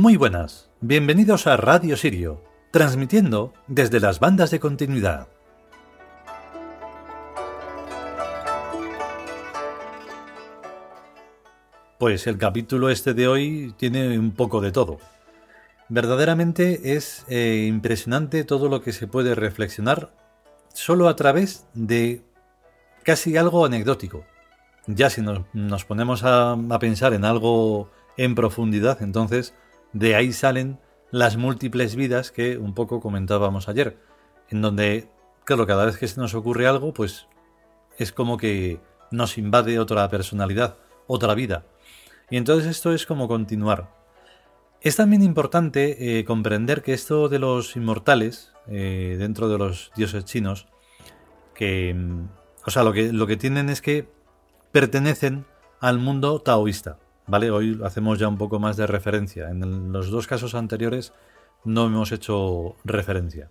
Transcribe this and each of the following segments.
Muy buenas, bienvenidos a Radio Sirio, transmitiendo desde las bandas de continuidad. Pues el capítulo este de hoy tiene un poco de todo. Verdaderamente es eh, impresionante todo lo que se puede reflexionar solo a través de casi algo anecdótico. Ya si nos, ponemos a pensar en algo en profundidad, entonces de ahí salen las múltiples vidas que un poco comentábamos ayer, en donde, claro, cada vez que se nos ocurre algo, pues es como que nos invade otra personalidad, otra vida. Y entonces esto es como continuar. Es también importante eh, comprender que esto de los inmortales, eh, dentro de los dioses chinos, que, mm, o sea, lo que, lo que tienen es que pertenecen al mundo taoísta. ¿Vale? Hoy hacemos ya un poco más de referencia. En los dos casos anteriores no hemos hecho referencia.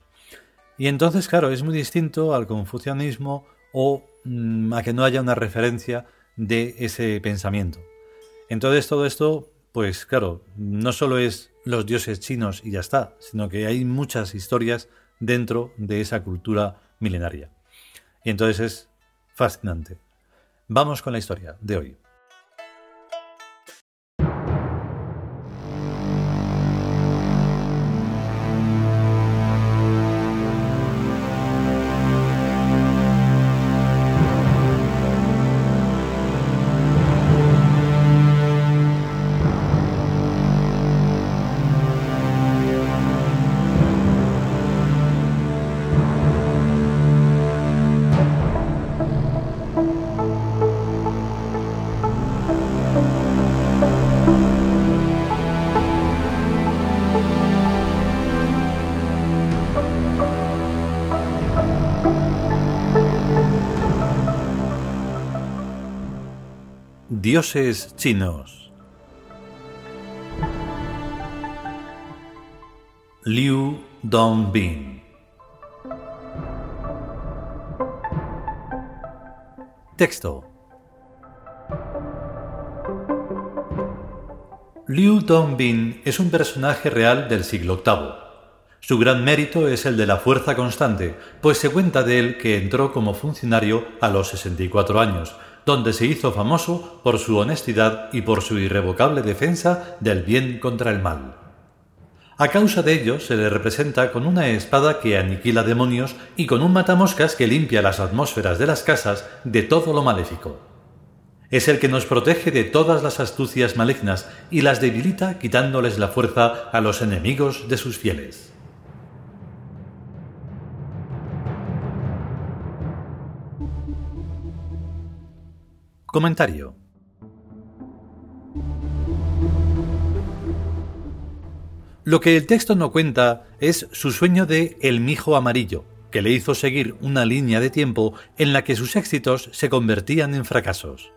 Y entonces, claro, es muy distinto al confucianismo o mm, a que no haya una referencia de ese pensamiento. Entonces todo esto, pues claro, no solo es los dioses chinos y ya está, sino que hay muchas historias dentro de esa cultura milenaria. Y entonces es fascinante. Vamos con la historia de hoy. Dioses chinos. Liu Dongbin. Texto. Liu Dongbin es un personaje real del siglo VIII. Su gran mérito es el de la fuerza constante, pues se cuenta de él que entró como funcionario a los 64 años, donde se hizo famoso por su honestidad y por su irrevocable defensa del bien contra el mal. A causa de ello se le representa con una espada que aniquila demonios y con un matamoscas que limpia las atmósferas de las casas de todo lo maléfico. Es el que nos protege de todas las astucias malignas y las debilita quitándoles la fuerza a los enemigos de sus fieles. Comentario. Lo que el texto no cuenta es su sueño de El mijo amarillo, que le hizo seguir una línea de tiempo en la que sus éxitos se convertían en fracasos.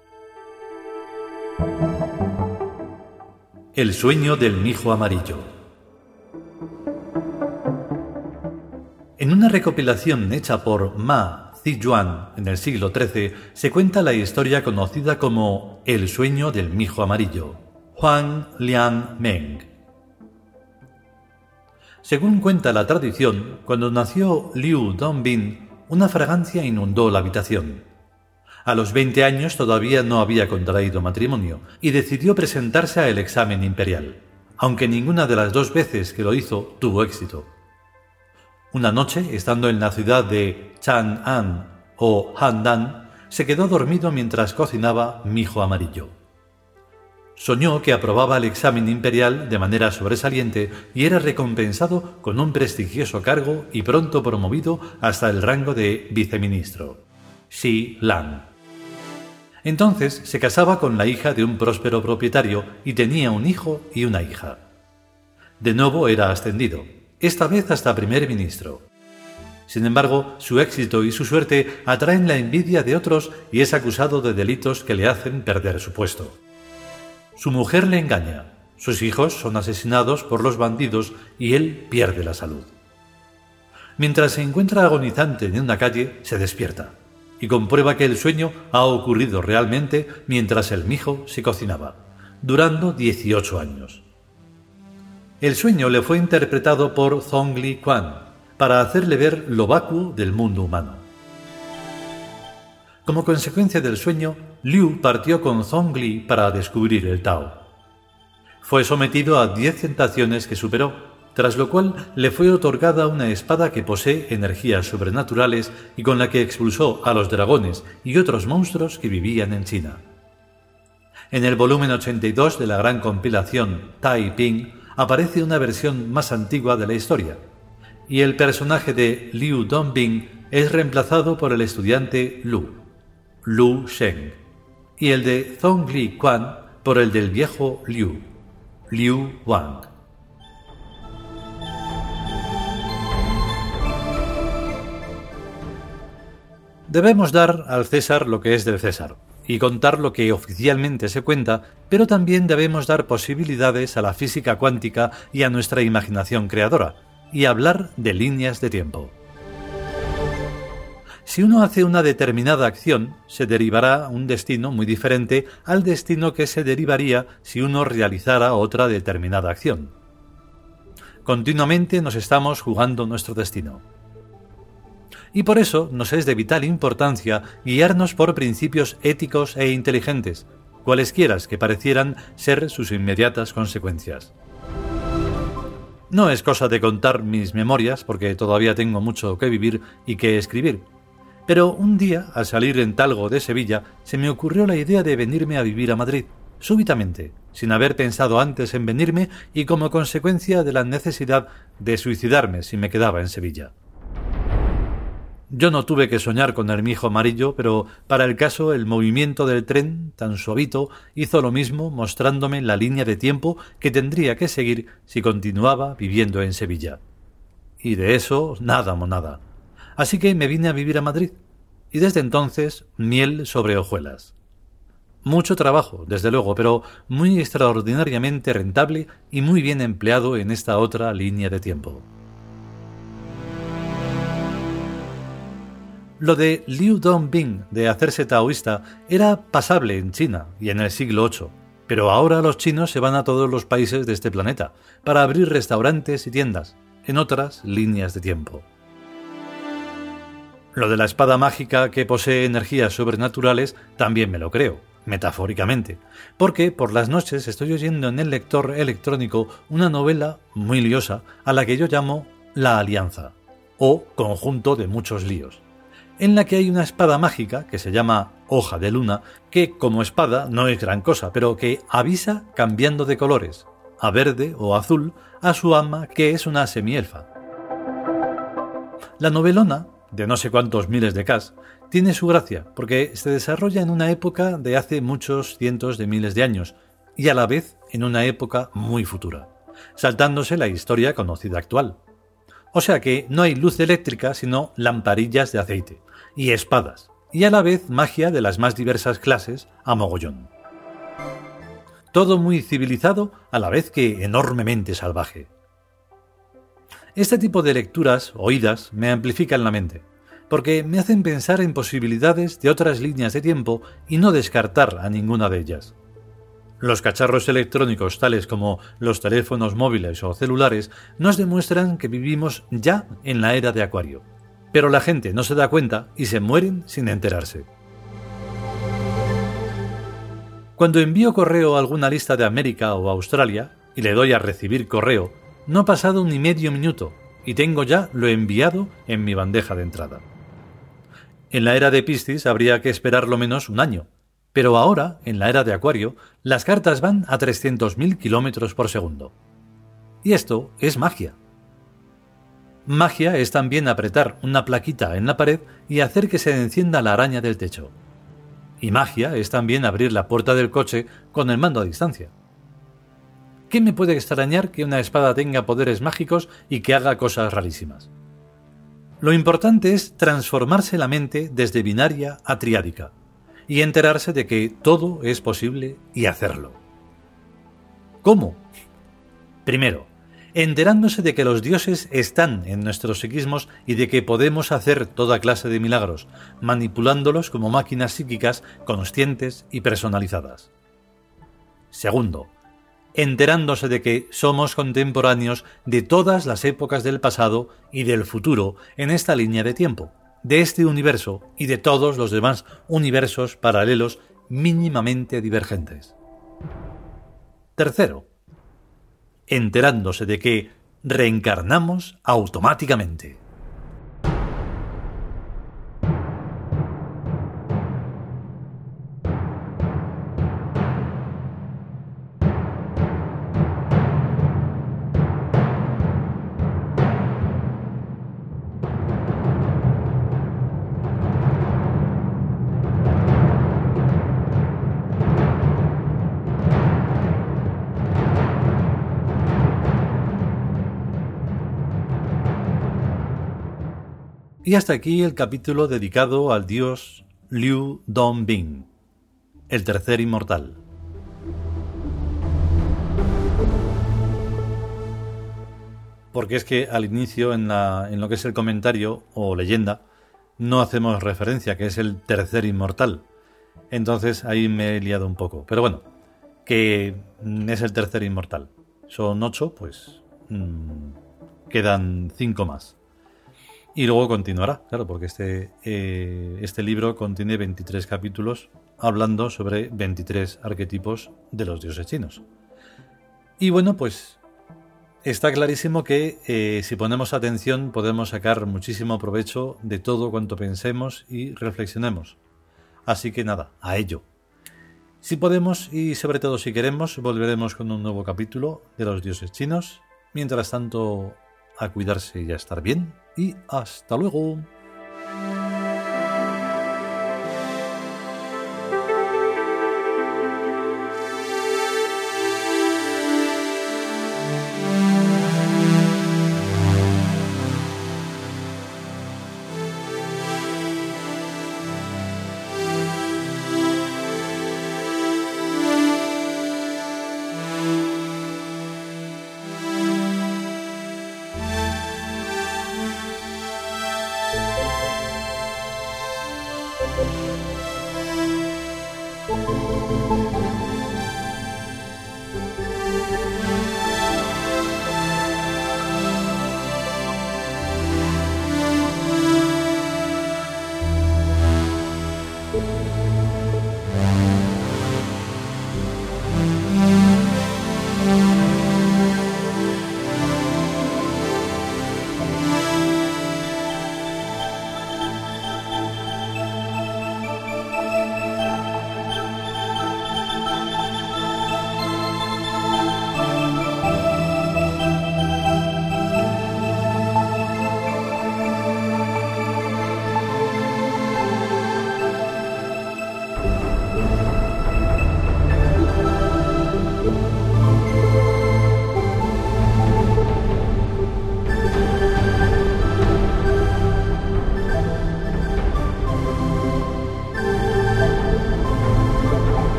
El sueño del mijo amarillo. En una recopilación hecha por Ma Zijuan, en el siglo XIII, se cuenta la historia conocida como El sueño del mijo amarillo, Huang Liang Meng. Según cuenta la tradición, cuando nació Liu Dongbin, una fragancia inundó la habitación. A los 20 años todavía no había contraído matrimonio y decidió presentarse al examen imperial, aunque ninguna de las dos veces que lo hizo tuvo éxito. Una noche, estando en la ciudad de Chang'an o Handan, se quedó dormido mientras cocinaba mijo amarillo. Soñó que aprobaba el examen imperial de manera sobresaliente y era recompensado con un prestigioso cargo y pronto promovido hasta el rango de viceministro. Xi Lang. Entonces se casaba con la hija de un próspero propietario y tenía un hijo y una hija. De nuevo era ascendido esta vez hasta primer ministro. Sin embargo, su éxito y su suerte atraen la envidia de otros y es acusado de delitos que le hacen perder su puesto. Su mujer le engaña, sus hijos son asesinados por los bandidos y él pierde la salud. Mientras se encuentra agonizante en una calle, se despierta y comprueba que el sueño ha ocurrido realmente mientras el mijo se cocinaba, durando 18 años. El sueño le fue interpretado por Zhongli Quan para hacerle ver lo vacuo del mundo humano. Como consecuencia del sueño, Liu partió con Zhongli para descubrir el Tao. Fue sometido a diez tentaciones que superó, tras lo cual le fue otorgada una espada que posee energías sobrenaturales y con la que expulsó a los dragones y otros monstruos que vivían en China. En el volumen 82 de la gran compilación Tai Ping aparece una versión más antigua de la historia, y el personaje de Liu Dongbing es reemplazado por el estudiante Lu, Lu Sheng, y el de Zhongli Quan por el del viejo Liu, Liu Wang. Debemos dar al César lo que es del César y contar lo que oficialmente se cuenta, pero también debemos dar posibilidades a la física cuántica y a nuestra imaginación creadora, y hablar de líneas de tiempo. Si uno hace una determinada acción, se derivará un destino muy diferente al destino que se derivaría si uno realizara otra determinada acción. Continuamente nos estamos jugando nuestro destino y por eso nos es de vital importancia guiarnos por principios éticos e inteligentes, cualesquieras que parecieran ser sus inmediatas consecuencias. No es cosa de contar mis memorias, porque todavía tengo mucho que vivir y que escribir. Pero un día, al salir en Talgo de Sevilla, se me ocurrió la idea de venirme a vivir a Madrid, súbitamente, sin haber pensado antes en venirme y como consecuencia de la necesidad de suicidarme si me quedaba en Sevilla. Yo no tuve que soñar con el mijo amarillo, pero para el caso el movimiento del tren, tan suavito, hizo lo mismo mostrándome la línea de tiempo que tendría que seguir si continuaba viviendo en Sevilla. Y de eso nada monada. Así que me vine a vivir a Madrid. Y desde entonces miel sobre hojuelas. Mucho trabajo, desde luego, pero muy extraordinariamente rentable y muy bien empleado en esta otra línea de tiempo. Lo de Liu Dongbing de hacerse taoísta era pasable en China y en el siglo VIII, pero ahora los chinos se van a todos los países de este planeta para abrir restaurantes y tiendas, en otras líneas de tiempo. Lo de la espada mágica que posee energías sobrenaturales también me lo creo, metafóricamente, porque por las noches estoy oyendo en el lector electrónico una novela muy liosa a la que yo llamo La Alianza, o conjunto de muchos líos en la que hay una espada mágica que se llama hoja de luna, que como espada no es gran cosa, pero que avisa cambiando de colores, a verde o azul, a su ama que es una semielfa. La novelona, de no sé cuántos miles de Ks, tiene su gracia, porque se desarrolla en una época de hace muchos cientos de miles de años, y a la vez en una época muy futura, saltándose la historia conocida actual. O sea que no hay luz eléctrica, sino lamparillas de aceite, y espadas, y a la vez magia de las más diversas clases a mogollón. Todo muy civilizado a la vez que enormemente salvaje. Este tipo de lecturas oídas me amplifican la mente, porque me hacen pensar en posibilidades de otras líneas de tiempo y no descartar a ninguna de ellas. Los cacharros electrónicos tales como los teléfonos móviles o celulares nos demuestran que vivimos ya en la era de Acuario, pero la gente no se da cuenta y se mueren sin enterarse. Cuando envío correo a alguna lista de América o Australia y le doy a recibir correo, no ha pasado ni medio minuto y tengo ya lo enviado en mi bandeja de entrada. En la era de Piscis habría que esperar lo menos un año, pero ahora, en la era de Acuario, las cartas van a 300.000 kilómetros por segundo. Y esto es magia. Magia es también apretar una plaquita en la pared y hacer que se encienda la araña del techo. Y magia es también abrir la puerta del coche con el mando a distancia. ¿Qué me puede extrañar que una espada tenga poderes mágicos y que haga cosas rarísimas? Lo importante es transformarse la mente desde binaria a triádica y enterarse de que todo es posible y hacerlo. ¿Cómo? Primero, enterándose de que los dioses están en nuestros psiquismos y de que podemos hacer toda clase de milagros, manipulándolos como máquinas psíquicas conscientes y personalizadas. Segundo, enterándose de que somos contemporáneos de todas las épocas del pasado y del futuro en esta línea de tiempo, de este universo y de todos los demás universos paralelos mínimamente divergentes. Tercero, enterándose de que reencarnamos automáticamente. Y hasta aquí el capítulo dedicado al dios Liu Dongbing, el tercer inmortal. Porque es que al inicio, en, lo que es el comentario o leyenda, no hacemos referencia, que es el tercer inmortal. Entonces ahí me he liado un poco. Pero bueno, que es el tercer inmortal. Son ocho, pues mm, quedan cinco más. Y luego continuará, claro, porque este, eh, este libro contiene 23 capítulos hablando sobre 23 arquetipos de los dioses chinos. Y bueno, pues está clarísimo que eh, si ponemos atención podemos sacar muchísimo provecho de todo cuanto pensemos y reflexionemos. Así que nada, a ello. Si podemos y sobre todo si queremos, volveremos con un nuevo capítulo de los dioses chinos. Mientras tanto, a cuidarse y a estar bien y hasta luego.